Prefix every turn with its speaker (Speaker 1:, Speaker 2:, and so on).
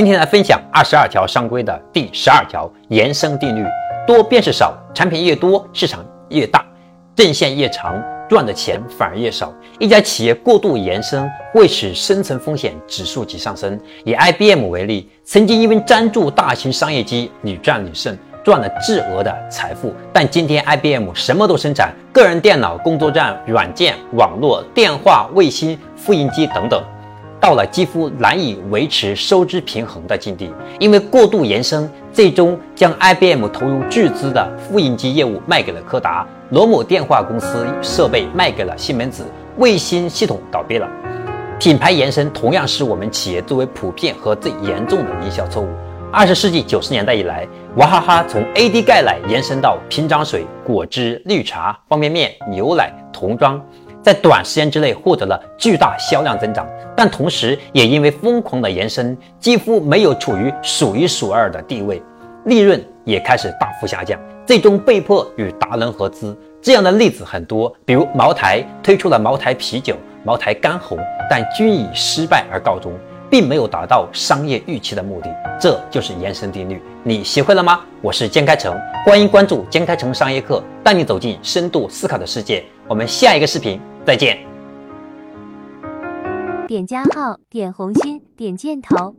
Speaker 1: 今天来分享二十二条商规的第十二条延伸定律：多便是少，产品越多，市场越大，阵线越长，赚的钱反而越少。一家企业过度延伸会使生存风险指数级上升。以 IBM 为例，曾经因为专注大型商业机，屡战屡胜，赚了巨额的财富。但今天 IBM 什么都生产，个人电脑、工作站、软件、网络、电话、卫星、复印机等等。到了几乎难以维持收支平衡的境地，因为过度延伸，最终将 IBM 投入巨资的复印机业务卖给了柯达，罗姆电话公司设备卖给了西门子，卫星系统倒闭了。品牌延伸同样是我们企业最为普遍和最严重的营销错误。二十世纪九十年代以来，娃哈哈从 AD 钙奶延伸到瓶装水、果汁、绿茶、方便面、牛奶、童装。在短时间之内获得了巨大销量增长，但同时也因为疯狂的延伸，几乎没有处于数一数二的地位，利润也开始大幅下降，最终被迫与达人合资。这样的例子很多，比如茅台推出了茅台啤酒、茅台干红，但均以失败而告终，并没有达到商业预期的目的。这就是延伸定律，你学会了吗？我是江开成，欢迎关注江开成商业课，带你走进深度思考的世界。我们下一个视频。再见。
Speaker 2: 点加号，点红心，点箭头。